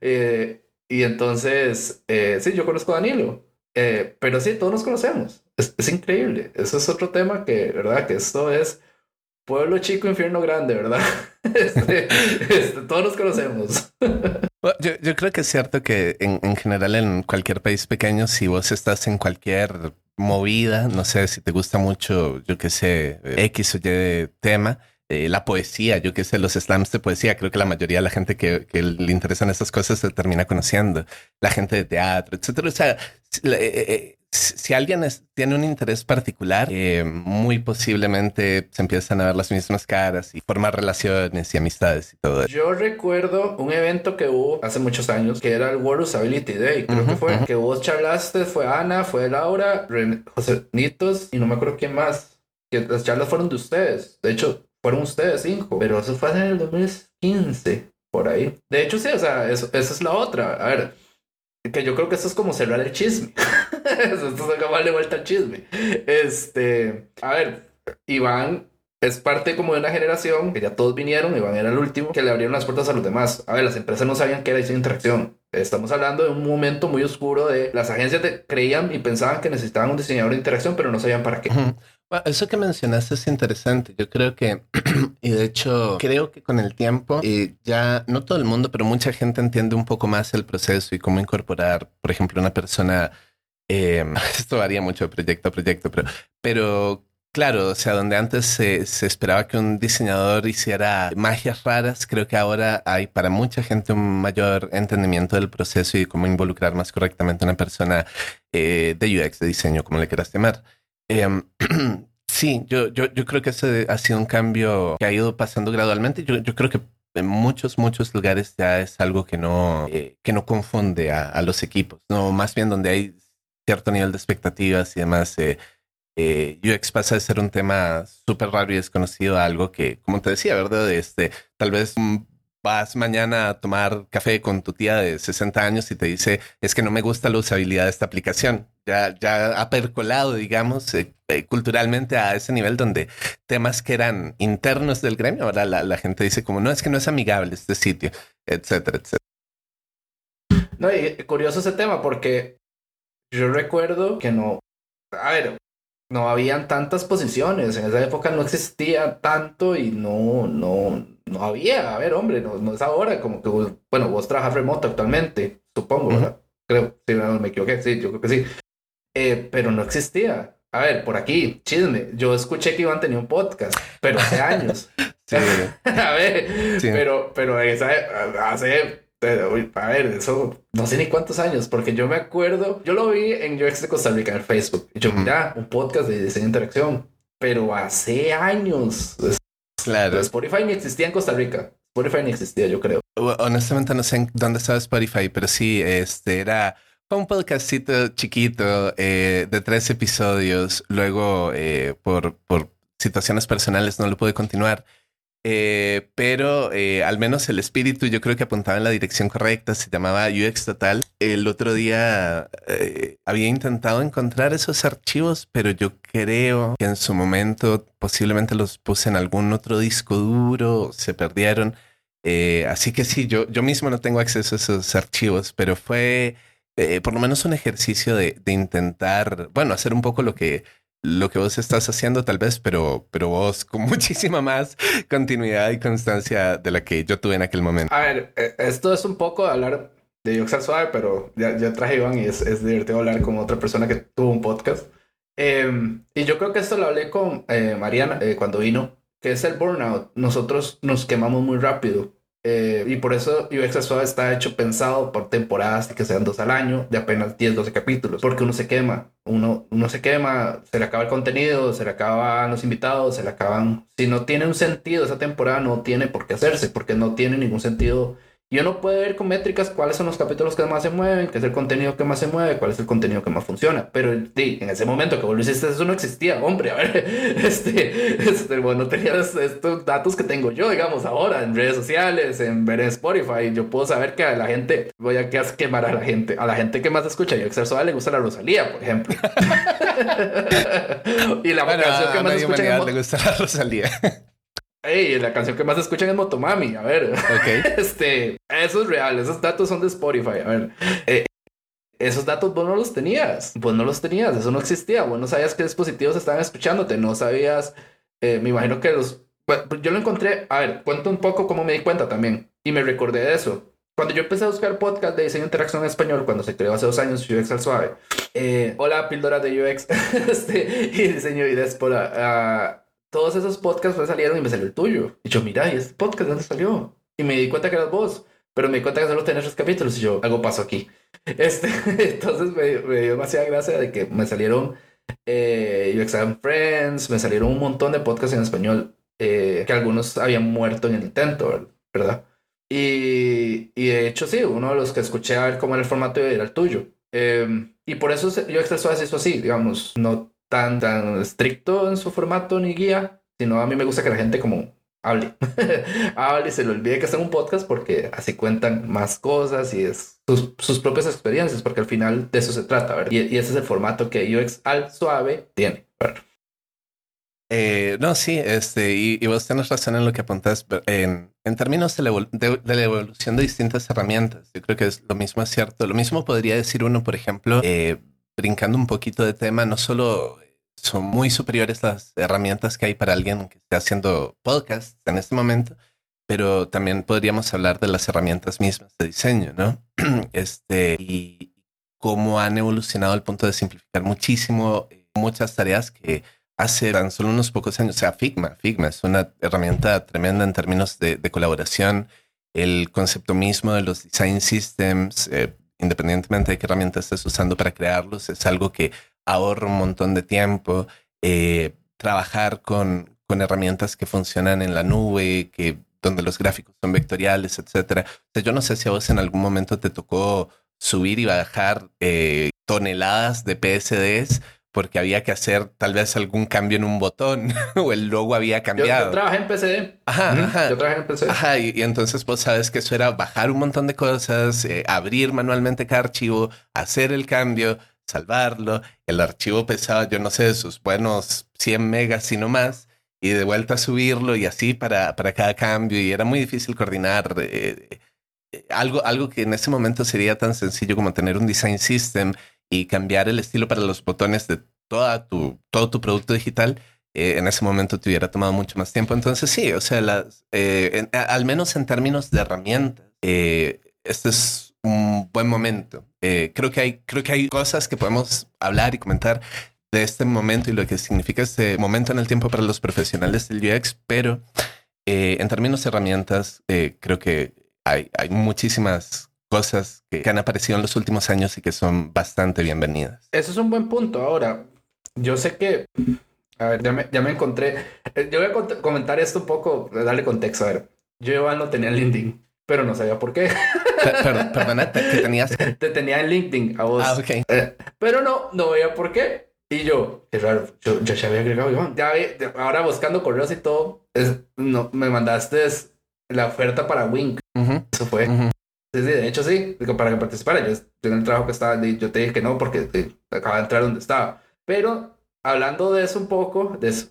Eh, y entonces, eh, sí, yo conozco a Danilo, eh, pero sí, todos nos conocemos. Es, es, increíble. Eso es otro tema que, ¿verdad? Que esto es pueblo chico, infierno grande, ¿verdad? Este, este, todos nos conocemos. Yo, yo, creo que es cierto que en, en, general en cualquier país pequeño, si vos estás en cualquier movida, no sé si te gusta mucho, yo qué sé, X o Y tema, eh, la poesía, yo qué sé, los slams de poesía, creo que la mayoría de la gente que, le interesan estas cosas se termina conociendo, la gente de teatro, etcétera. O sea, eh, eh, si alguien tiene un interés particular, eh, muy posiblemente se empiezan a ver las mismas caras y formar relaciones y amistades y todo eso. Yo recuerdo un evento que hubo hace muchos años que era el World Usability Day, creo que fue, que vos charlaste, fue Ana, fue Laura, José Nitos y no me acuerdo quién más. Que las charlas fueron de ustedes. De hecho, fueron ustedes cinco, pero eso fue en el 2015, por ahí. De hecho, sí, o sea, eso, esa es la otra. A ver, que yo creo que eso es como cerrar el chisme. esto es darle vuelta al chisme. Este, a ver, Iván es parte como de una generación que ya todos vinieron, Iván era el último, que le abrieron las puertas a los demás. A ver, las empresas no sabían qué era esa interacción. Estamos hablando de un momento muy oscuro de las agencias creían y pensaban que necesitaban un diseñador de interacción, pero no sabían para qué. eso que mencionaste es interesante. Yo creo que, y de hecho, creo que con el tiempo, y ya no todo el mundo, pero mucha gente entiende un poco más el proceso y cómo incorporar, por ejemplo, una persona. Eh, esto varía mucho de proyecto a proyecto, pero, pero Claro, o sea, donde antes se, esperaba que un diseñador hiciera magias raras, creo que ahora hay para mucha gente un mayor entendimiento del proceso y cómo involucrar más correctamente a una persona eh, de UX, de diseño, como le quieras llamar. Em, sí, yo, yo, creo que ese ha sido un cambio que ha ido pasando gradualmente. Yo, creo que en muchos, muchos lugares ya es algo que no, eh, que no confunde a, los equipos, no, más bien donde hay cierto nivel de expectativas y demás. Eh, eh, UX pasa de ser un tema súper raro y desconocido a algo que, como te decía, ¿verdad? Este, tal vez vas mañana a tomar café con tu tía de 60 años y te dice, es que no me gusta la usabilidad de esta aplicación. Ya, ya ha percolado, digamos, eh, eh, culturalmente a ese nivel donde temas que eran internos del gremio, ahora la, la, gente dice como, no, es que no es amigable este sitio, etcétera, etcétera. No, y curioso ese tema porque yo recuerdo que no, a ver, no habían tantas posiciones. En esa época no existía tanto y no, no, no había. A ver, hombre, no, no es ahora. Como que, bueno, vos trabajas remoto actualmente, supongo, ¿verdad? Creo, si no me equivoqué, sí, yo creo que sí. Eh, pero no existía. A ver, por aquí, chisme. Yo escuché que Iván tenía un podcast, pero hace años. sí. a ver, pero, pero esa, hace a ver, eso no sé ni cuántos años, porque yo me acuerdo, yo lo vi en UX de Costa Rica en Facebook. Y yo, mira, un podcast de diseño de interacción, pero hace años. Claro. Spotify ni existía en Costa Rica. Spotify ni existía, yo creo. Honestamente no sé dónde estaba Spotify, pero sí, este era un podcastito chiquito eh, de tres episodios. Luego, eh, por, por situaciones personales, no lo pude continuar. Eh, pero eh, al menos el espíritu yo creo que apuntaba en la dirección correcta, se llamaba UX Total. El otro día eh, había intentado encontrar esos archivos, pero yo creo que en su momento posiblemente los puse en algún otro disco duro, se perdieron. así que sí, yo, yo mismo no tengo acceso a esos archivos, pero fue por lo menos un ejercicio de, de intentar, bueno, hacer un poco lo que lo que vos estás haciendo tal vez, pero, pero vos con muchísima más continuidad y constancia de la que yo tuve en aquel momento. A ver, eh, esto es un poco hablar de Yoxal Suave, pero ya, ya traje Iván y es, es, divertido hablar con otra persona que tuvo un podcast. Em, y yo creo que esto lo hablé con eh, Mariana eh, cuando vino, que es el burnout. Nosotros nos quemamos muy rápido. Eh, y por eso UX Suave está hecho pensado por temporadas que sean dos al año, de apenas 10, 12 capítulos, porque uno se quema, uno, uno se quema, se le acaba el contenido, se le acaban los invitados, se le acaban... Si no tiene un sentido esa temporada, no tiene por qué hacerse, porque no tiene ningún sentido y uno puede ver con métricas cuáles son los capítulos que más se mueven, qué es el contenido que más se mueve, cuál es el contenido que más funciona. Pero sí, en ese momento que vos lo hiciste, eso no existía, hombre. A ver, este, este bueno, tenías estos datos que tengo yo, digamos, ahora en redes sociales, en ver en Spotify. Yo puedo saber que a la gente, voy a quemar a la gente, a la gente que más escucha y Exerso le gusta la Rosalía, por ejemplo. y la canción que más escucha. le gusta la Rosalía. Hey, la canción que más escuchan es Motomami. A ver. este, eso es real. Esos datos son de Spotify. A ver. Eh, esos datos vos no los tenías. Vos no los tenías. Eso no existía. Vos no sabías qué dispositivos estaban escuchándote. No sabías. Eh, me imagino que los. Pues, yo lo encontré. A ver, cuento un poco cómo me di cuenta también. Y me recordé de eso. cuando yo empecé a buscar podcast de diseño interacción en español, cuando se creó hace dos años UX al suave, eh, hola, píldora de UX este, y diseño y. Todos esos podcasts me salieron y me salió el tuyo. Y yo, mira, ¿y este podcast de dónde salió? Y me di cuenta que eras vos, pero me di cuenta que solo tenés tres capítulos y yo, algo pasó aquí. Este, entonces me, me dio demasiada gracia de que me salieron eh, UX and Friends, me salieron un montón de podcasts en español eh, que algunos habían muerto en el intento, ¿verdad? Y, y, de hecho, sí, uno de los que escuché a ver cómo era el formato era el tuyo. Eh, y por eso yo expreso eso así, digamos, no tan, tan estricto en su formato ni guía, sino a mí me gusta que la gente como hable, hable se le olvide que está en un podcast porque así cuentan más cosas y es sus, sus propias experiencias, porque al final de eso se trata, ¿verdad? Y, y ese es el formato que UX al suave tiene. Eh, no, sí, este, y, y, vos tenés razón en lo que apuntas en, en términos de la, de, de la, evolución de distintas herramientas. Yo creo que es lo mismo es cierto. Lo mismo podría decir uno, por ejemplo, eh, brincando un poquito de tema, no solo son muy superiores las herramientas que hay para alguien que esté haciendo podcast en este momento, pero también podríamos hablar de las herramientas mismas de diseño, ¿no? Este, y cómo han evolucionado al punto de simplificar muchísimo eh, muchas tareas que hace tan solo unos pocos años, o sea, Figma, Figma es una herramienta tremenda en términos de, de colaboración. El concepto mismo de los design systems, eh, independientemente de qué herramienta estés usando para crearlos, es algo que ahorra un montón de tiempo. Eh, trabajar con, con herramientas que funcionan en la nube, que donde los gráficos son vectoriales, etcétera. O sea, yo no sé si a vos en algún momento te tocó subir y bajar eh, toneladas de PSDs porque había que hacer tal vez algún cambio en un botón o el logo había cambiado. Yo, yo trabajé en PCD. Ajá. Yo trabajé en PCD. Ajá, y, y entonces vos sabes que eso era bajar un montón de cosas, eh, abrir manualmente cada archivo, hacer el cambio, salvarlo. El archivo pesaba, yo no sé, sus buenos 100 megas y no más, y de vuelta a subirlo y así para, para cada cambio. Y era muy difícil coordinar. eh, eh, algo, algo que en ese momento sería tan sencillo como tener un design system y cambiar el estilo para los botones de toda tu, todo tu producto digital, eh, en ese momento te hubiera tomado mucho más tiempo. Entonces sí, o sea, las, al menos en términos de herramientas, este es un buen momento. Eh, creo, que hay, creo que hay cosas que podemos hablar y comentar de este momento y lo que significa este momento en el tiempo para los profesionales del UX, pero eh, en términos de herramientas, eh, creo que hay, hay muchísimas cosas que, que han aparecido en los últimos años y que son bastante bienvenidas. Eso es un buen punto. Ahora, yo sé que. A ver, ya me, ya me encontré. eh, Yo voy a comentar esto un poco, darle contexto. A ver, yo Iván lo tenía en LinkedIn, pero no sabía por qué. Per- per- perdona, te- que tenías. Te tenía en LinkedIn a vos. Ah, ok. Eh, pero no, no veía por qué. Y yo, qué raro, yo, yo ya había agregado Iván. Ya ve- ahora buscando correos y todo, es- no, me mandaste la oferta para Wink. Ujú, Eso fue. ujú. Sí, sí, de hecho sí, para que participara. Yo, yo en el trabajo que estaba, yo te dije que no porque acaba de entrar donde estaba. Pero hablando de eso un poco, de, eso,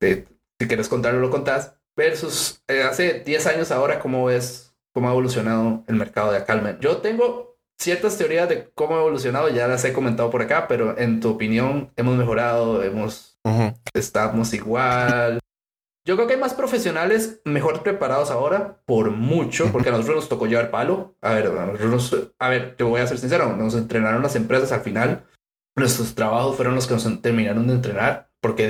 de- si quieres contarlo, lo contás. Versus eh, hace 10 años ahora, ¿cómo ves cómo ha evolucionado el mercado de Acalmen? Yo tengo ciertas teorías de cómo ha evolucionado, ya las he comentado por acá, pero en tu opinión, ¿hemos mejorado? ¿Hemos, Ujú. estamos igual? Yo creo que hay más profesionales mejor preparados ahora, por mucho, porque a nosotros nos tocó llevar palo. A ver, a, nosotros nos- a ver, te voy a ser sincero, nos entrenaron las empresas al final. Nuestros trabajos fueron los que nos terminaron de entrenar, porque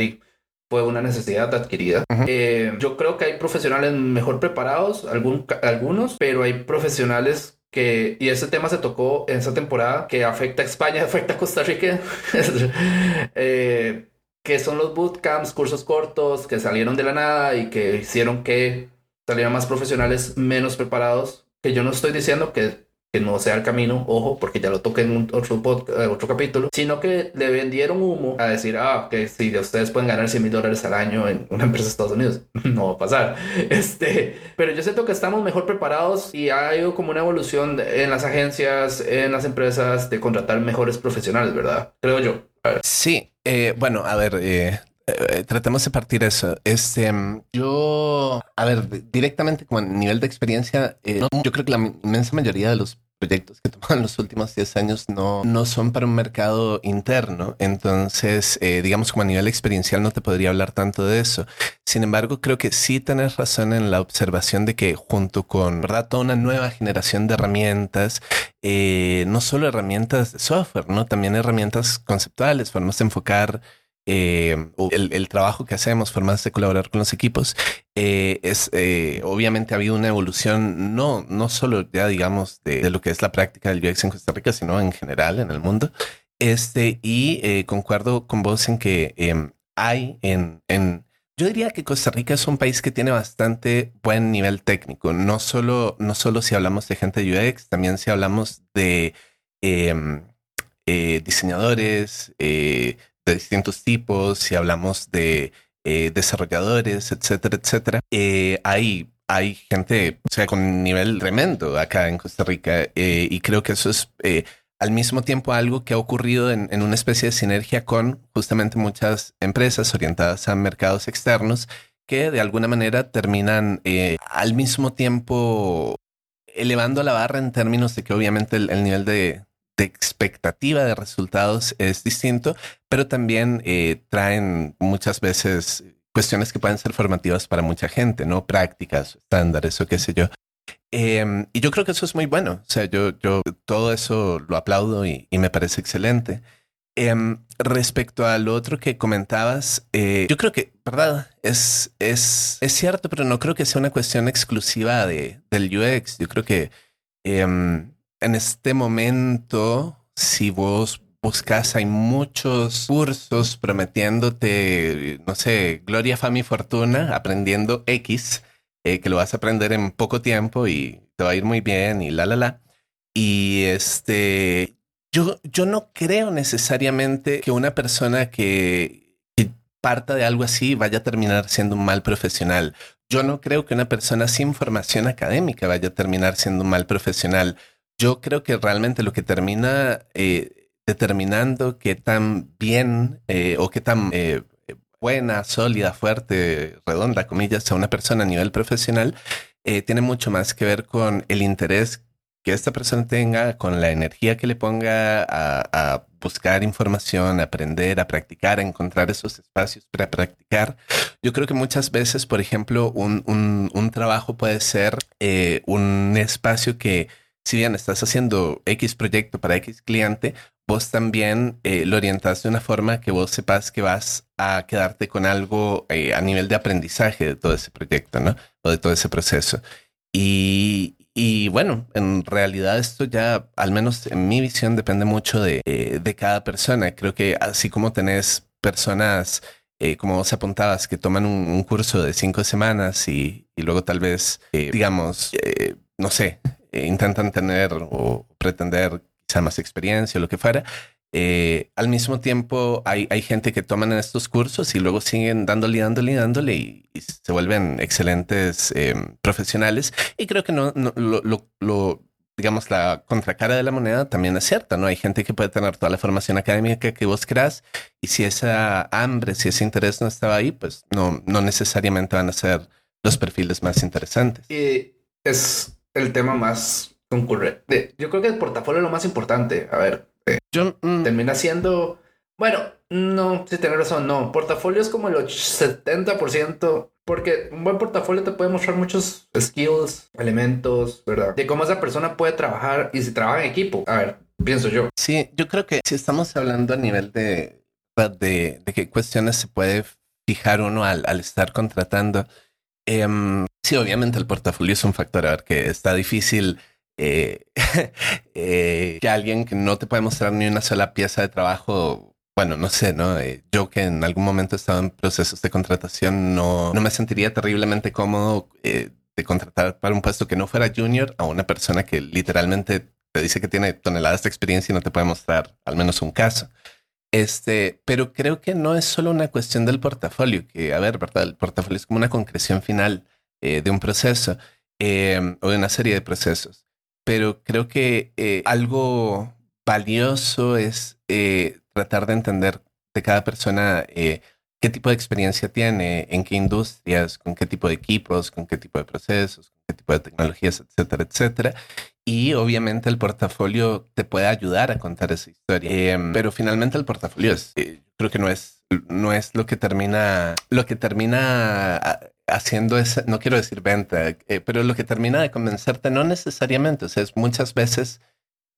fue una necesidad adquirida. Eh, yo creo que hay profesionales mejor preparados, algún, algunos, pero hay profesionales que, y ese tema se tocó en esa temporada, que afecta a España, afecta a Costa Rica. Eh, que son los bootcamps, cursos cortos que salieron de la nada y que hicieron que salieran más profesionales menos preparados. Que yo no estoy diciendo que, que no sea el camino, ojo, porque ya lo toqué en un, otro, pod- eh, otro capítulo, sino que le vendieron humo a decir, ah, que si ustedes pueden ganar 100 mil dólares al año en una empresa de Estados Unidos, no va a pasar. Este, pero yo siento que estamos mejor preparados y ha habido como una evolución en las agencias, en las empresas de contratar mejores profesionales, ¿verdad? Creo yo. Sí, eh, bueno, a ver, eh, eh, tratemos de partir eso. Este, mm, yo, a ver, di- directamente como a nivel de experiencia, eh, yo creo que la inmensa mayoría de los proyectos que toman los últimos 10 años no, no son para un mercado interno. Entonces, eh, digamos como a nivel experiencial no te podría hablar tanto de eso. Sin embargo, creo que sí tenés razón en la observación de que junto con, ¿verdad? Toda una nueva generación de herramientas, no solo herramientas de software, ¿no? También herramientas conceptuales, formas de enfocar eh, el, trabajo que hacemos, formas de colaborar con los equipos, eh, es eh, obviamente ha habido una evolución, no, no solo ya digamos de, lo que es la práctica del UX en Costa Rica, sino en general en el mundo. Este, y concuerdo con vos en que em, hay en, en, yo diría que Costa Rica es un país que tiene bastante buen nivel técnico, no solo, no solo si hablamos de gente de UX, también si hablamos de em, diseñadores, de distintos tipos, si hablamos de eh, desarrolladores, etcétera, etcétera, eh, hay, hay gente, o sea, con nivel tremendo acá en Costa Rica eh, y creo que eso es al mismo tiempo algo que ha ocurrido en, en, una especie de sinergia con justamente muchas empresas orientadas a mercados externos que de alguna manera terminan al mismo tiempo elevando la barra en términos de que obviamente el nivel de, de expectativa de resultados es distinto, pero también eh, traen muchas veces cuestiones que pueden ser formativas para mucha gente, ¿no? Prácticas, estándares o qué sé yo. Em, y yo creo que eso es muy bueno. O sea, yo, yo todo eso lo aplaudo y, me parece excelente. Em, respecto al otro que comentabas, eh, yo creo que, ¿verdad? Es, es, es cierto, pero no creo que sea una cuestión exclusiva de, del UX. Yo creo que em, en este momento, si vos buscas, hay muchos cursos prometiéndote, no sé, gloria, fama y fortuna, aprendiendo X, eh, que lo vas a aprender en poco tiempo y te va a ir muy bien y la, la, la. Y este, yo, yo no creo necesariamente que una persona que, que parta de algo así vaya a terminar siendo un mal profesional. Yo no creo que una persona sin formación académica vaya a terminar siendo un mal profesional yo creo que realmente lo que termina eh, determinando qué tan bien eh, o qué tan eh, buena, sólida, fuerte, redonda, comillas, sea una persona a nivel profesional, tiene mucho más que ver con el interés que esta persona tenga, con la energía que le ponga a, buscar información, a aprender, a practicar, a encontrar esos espacios para practicar. Yo creo que muchas veces, por ejemplo, un, un trabajo puede ser un espacio que si bien estás haciendo X proyecto para X cliente, vos también eh, lo orientas de una forma que vos sepas que vas a quedarte con algo eh, a nivel de aprendizaje de todo ese proyecto, ¿no? O de todo ese proceso. Y, y bueno, en realidad esto ya, al menos en mi visión, depende mucho de, eh, de cada persona. Creo que así como tenés personas, como vos apuntabas, que toman un, curso de cinco semanas y, y luego tal vez, digamos, no sé, eh, intentan tener o pretender quizá más experiencia o lo que fuera. Eh, al mismo tiempo hay, hay gente que toman estos cursos y luego siguen dándole, dándole, dándole y, se vuelven excelentes em, profesionales. Y creo que no, lo, lo, digamos, la contracara de la moneda también es cierta, ¿no? Hay gente que puede tener toda la formación académica que vos creas y si esa hambre, si ese interés no estaba ahí, pues no, no necesariamente van a ser los perfiles más interesantes. Y es el tema más concurrente. Yo creo que el portafolio es lo más importante. A ver, eh, Yo, mm. termina siendo. Bueno, no, si tener razón, no. Portafolio es como el 70%, porque un buen portafolio te puede mostrar muchos skills, elementos, ¿verdad? De cómo esa persona puede trabajar y si trabaja en equipo. A ver, pienso yo. Sí, yo creo que si estamos hablando a nivel de, de, de qué cuestiones se puede fijar uno al, al estar contratando, Em, sí, obviamente el portafolio es un factor. A ver, que está difícil eh, eh, que alguien que no te puede mostrar ni una sola pieza de trabajo. Bueno, no sé, ¿no? Eh, yo que en algún momento estaba en procesos de contratación, no, no me sentiría terriblemente cómodo de contratar para un puesto que no fuera junior a una persona que literalmente te dice que tiene toneladas de experiencia y no te puede mostrar al menos un caso. Este, pero creo que no es solo una cuestión del portafolio, que, a ver, ¿verdad? El portafolio es como una concreción final eh, de un proceso em, o de una serie de procesos. Pero creo que eh, algo valioso es eh, tratar de entender de cada persona qué tipo de experiencia tiene, en qué industrias, con qué tipo de equipos, con qué tipo de procesos, con qué tipo de tecnologías, etcétera, etcétera. Y obviamente el portafolio te puede ayudar a contar esa historia. Em, pero finalmente el portafolio es, eh, creo que no es, no es lo que termina, lo que termina ah, haciendo esa, no quiero decir venta, eh, pero lo que termina de convencerte no necesariamente, o sea, es muchas veces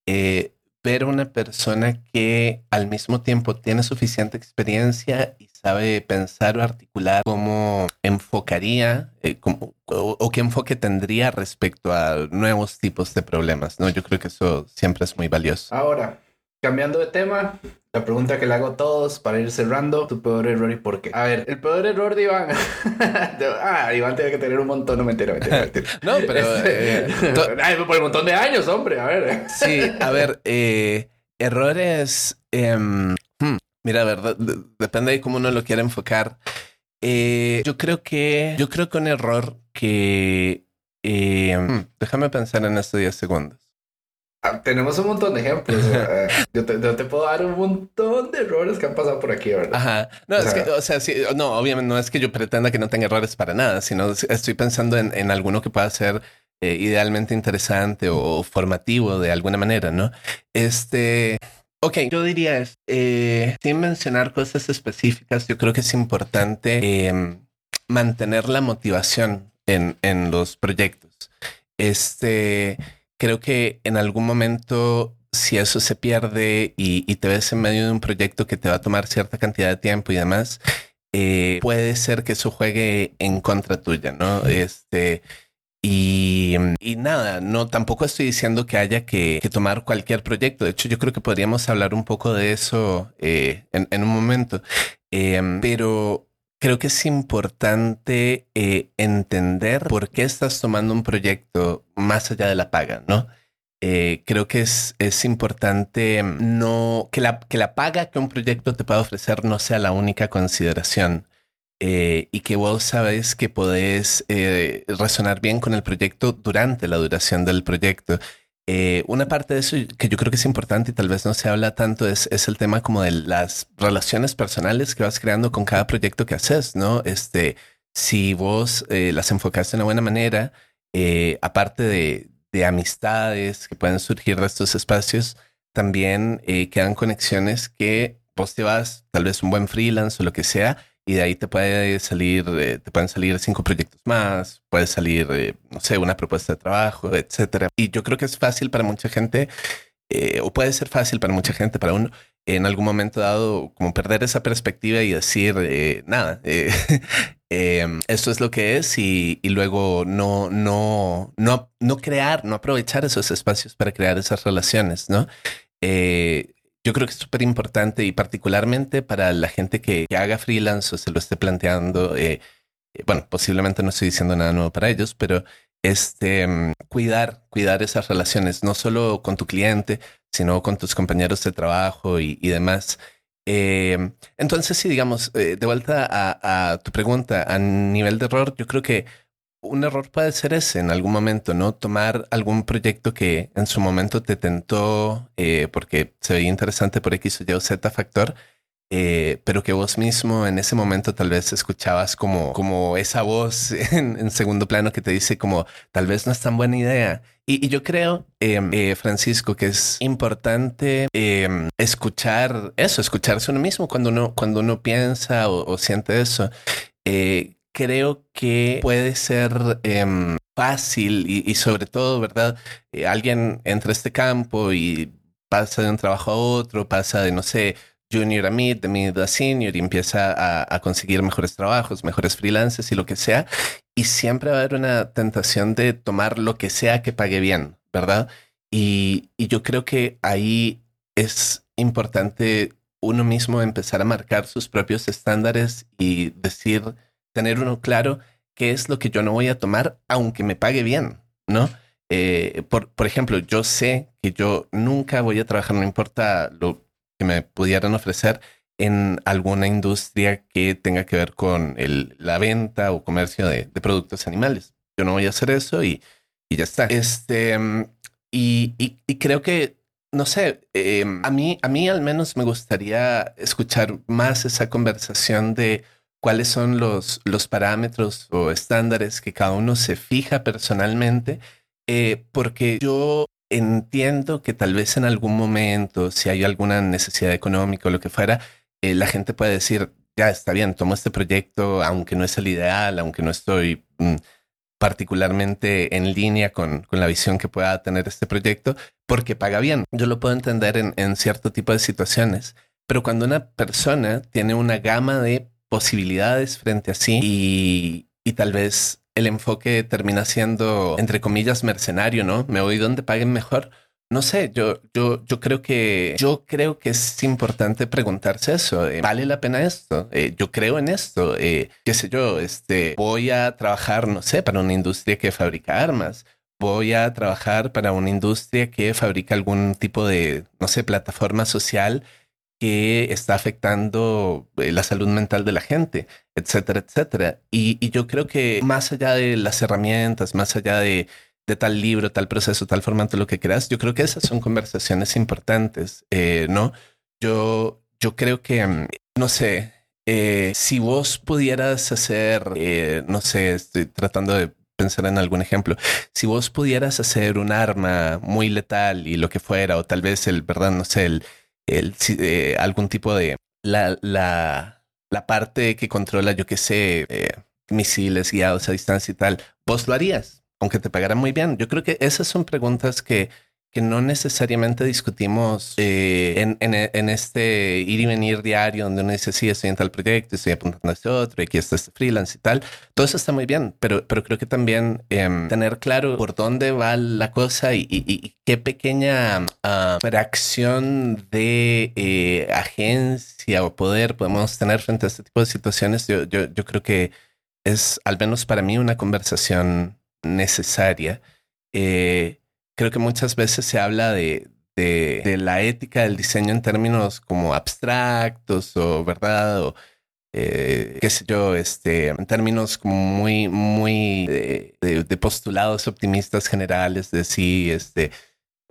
eh, ver una persona que al mismo tiempo tiene suficiente experiencia y sabe pensar o articular cómo enfocaría eh, o, qué enfoque tendría respecto a nuevos tipos de problemas, ¿no? Yo creo que eso siempre es muy valioso. Ahora, cambiando de tema, la pregunta que le hago a todos para ir cerrando, tu peor error y por qué. A ver, el peor error de Iván. ah, Iván tiene que tener un montón, no mentira, mentira, mentira. no, pero... Eh, por un montón de años, hombre, a ver. sí, a ver, eh, errores... Em, hmm, mira, a ver, depende de cómo uno lo quiera enfocar. Eh, yo creo que... Yo creo que un error que... Hmm, déjame pensar en estos 10 segundos. Ah, tenemos un montón de ejemplos. yo, te, puedo dar un montón de errores que han pasado por aquí, ¿verdad? Ajá. No, o es sea, que, o sea, sí, no, obviamente no es que yo pretenda que no tenga errores para nada, sino estoy pensando en, en alguno que pueda ser eh, idealmente interesante o formativo de alguna manera, ¿no? Este. Ok, yo diría, eh, sin mencionar cosas específicas, yo creo que es importante em, mantener la motivación en, en los proyectos. Este creo que en algún momento, si eso se pierde y, te ves en medio de un proyecto que te va a tomar cierta cantidad de tiempo y demás, eh, puede ser que eso juegue en contra tuya, ¿no? Este. Y, nada, no, tampoco estoy diciendo que haya que, tomar cualquier proyecto. De hecho, yo creo que podríamos hablar un poco de eso eh, en, un momento. Em, pero creo que es importante eh, entender por qué estás tomando un proyecto más allá de la paga, ¿no? Eh, creo que es, es importante no que la, que la paga que un proyecto te pueda ofrecer no sea la única consideración eh, y que vos sabes que podés resonar bien con el proyecto durante la duración del proyecto eh, una parte de eso que yo creo que es importante y tal vez no se habla tanto es, es el tema como de las relaciones personales que vas creando con cada proyecto que haces, ¿no? Este, si vos eh, las enfocaste de una buena manera, eh, aparte de, de, amistades que pueden surgir de estos espacios, también quedan conexiones que vos te vas, tal vez un buen freelance o lo que sea, y de ahí te puede salir, eh, te pueden salir cinco proyectos más, puede salir, eh, no sé, una propuesta de trabajo, etcétera. Y yo creo que es fácil para mucha gente, eh, o puede ser fácil para mucha gente, para uno, en algún momento dado, como perder esa perspectiva y decir, nada, em, esto es lo que es, y, y, luego no, no, no, no crear, no aprovechar esos espacios para crear esas relaciones, ¿no? Yo creo que es súper importante y particularmente para la gente que, haga freelance o se lo esté planteando. Eh, eh, bueno, posiblemente no estoy diciendo nada nuevo para ellos, pero este, mm, cuidar, cuidar esas relaciones, no solo con tu cliente, sino con tus compañeros de trabajo y, demás. Eh, entonces, sí, digamos, de vuelta a, tu pregunta, a nivel de error, yo creo que un error puede ser ese en algún momento, ¿no? Tomar algún proyecto que en su momento te tentó eh, porque se veía interesante por X o Y o Z factor, eh, pero que vos mismo en ese momento tal vez escuchabas como, como esa voz en, segundo plano que te dice como tal vez no es tan buena idea. Y, yo creo, em, eh, Francisco, que es importante em, escuchar eso, escucharse uno mismo cuando uno, cuando uno piensa o, o siente eso creo que puede ser em, fácil y, sobre todo, ¿verdad? Eh, alguien entra a este campo y pasa de un trabajo a otro, pasa de, no sé, junior a mid, de mid a senior y empieza a, conseguir mejores trabajos, mejores freelances y lo que sea. Y siempre va a haber una tentación de tomar lo que sea que pague bien, ¿verdad? Y, y yo creo que ahí es importante uno mismo empezar a marcar sus propios estándares y decir, tener uno claro qué es lo que yo no voy a tomar, aunque me pague bien, ¿no? Eh, por, por ejemplo, yo sé que yo nunca voy a trabajar, no importa lo que me pudieran ofrecer, en alguna industria que tenga que ver con el, la venta o comercio de, productos animales. Yo no voy a hacer eso y, y ya está. Este, y, y, creo que, no sé, em, a, mí, a mí al menos me gustaría escuchar más esa conversación de cuáles son los, los parámetros o estándares que cada uno se fija personalmente, eh, porque yo entiendo que tal vez en algún momento, si hay alguna necesidad económica o lo que fuera, eh, la gente puede decir, ya está bien, tomo este proyecto, aunque no es el ideal, aunque no estoy mm, particularmente en línea con, con, la visión que pueda tener este proyecto, porque paga bien. Yo lo puedo entender en, en cierto tipo de situaciones, pero cuando una persona tiene una gama de posibilidades frente a sí y, y tal vez el enfoque termina siendo, entre comillas, mercenario, ¿no? Me voy donde paguen mejor. No sé, yo, yo, yo creo que, yo creo que es importante preguntarse eso. ¿Vale la pena esto? Eh, yo creo en esto. Eh, qué sé yo, este, voy a trabajar, no sé, para una industria que fabrica armas. Voy a trabajar para una industria que fabrica algún tipo de, no sé, plataforma social que está afectando eh, la salud mental de la gente, etcétera, etcétera. Y, yo creo que más allá de las herramientas, más allá de, tal libro, tal proceso, tal formato, lo que creas, yo creo que esas son conversaciones importantes, eh, ¿no? Yo, yo creo que, mm, no sé, eh, si vos pudieras hacer, no sé, estoy tratando de pensar en algún ejemplo. Si vos pudieras hacer un arma muy letal y lo que fuera, o tal vez el, verdad, no sé, el, el, eh, algún tipo de la, la, la, parte que controla, yo qué sé, eh, misiles guiados a distancia y tal, vos lo harías, aunque te pagaran muy bien. Yo creo que esas son preguntas que que no necesariamente discutimos eh, en, en, este ir y venir diario donde uno dice, sí, estoy en tal proyecto, estoy apuntando a este otro, aquí está este freelance y tal. Todo eso está muy bien, pero, pero creo que también em, tener claro por dónde va la cosa y, y, qué pequeña uh, fracción de eh, agencia o poder podemos tener frente a este tipo de situaciones, yo, yo, yo creo que es, al menos para mí, una conversación necesaria. Eh, creo que muchas veces se habla de, de, la ética del diseño en términos como abstractos o verdad o eh, qué sé yo, este, en términos como muy, muy de, postulados optimistas generales de sí, este,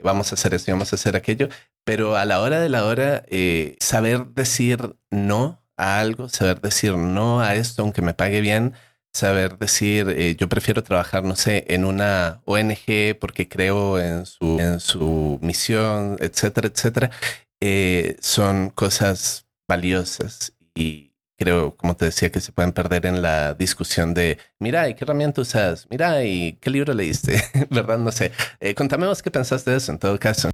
vamos a hacer esto, vamos a hacer aquello, pero a la hora de la hora, eh, saber decir no a algo, saber decir no a esto, aunque me pague bien, saber decir, eh, yo prefiero trabajar, no sé, en una ONG porque creo en su, en su misión, etcétera, etcétera, eh, son cosas valiosas y creo, como te decía, que se pueden perder en la discusión de, mira, ¿y qué herramienta usas? Mira, ¿y qué libro leíste? ¿Verdad? No sé. Eh, contame vos qué pensaste de eso en todo caso.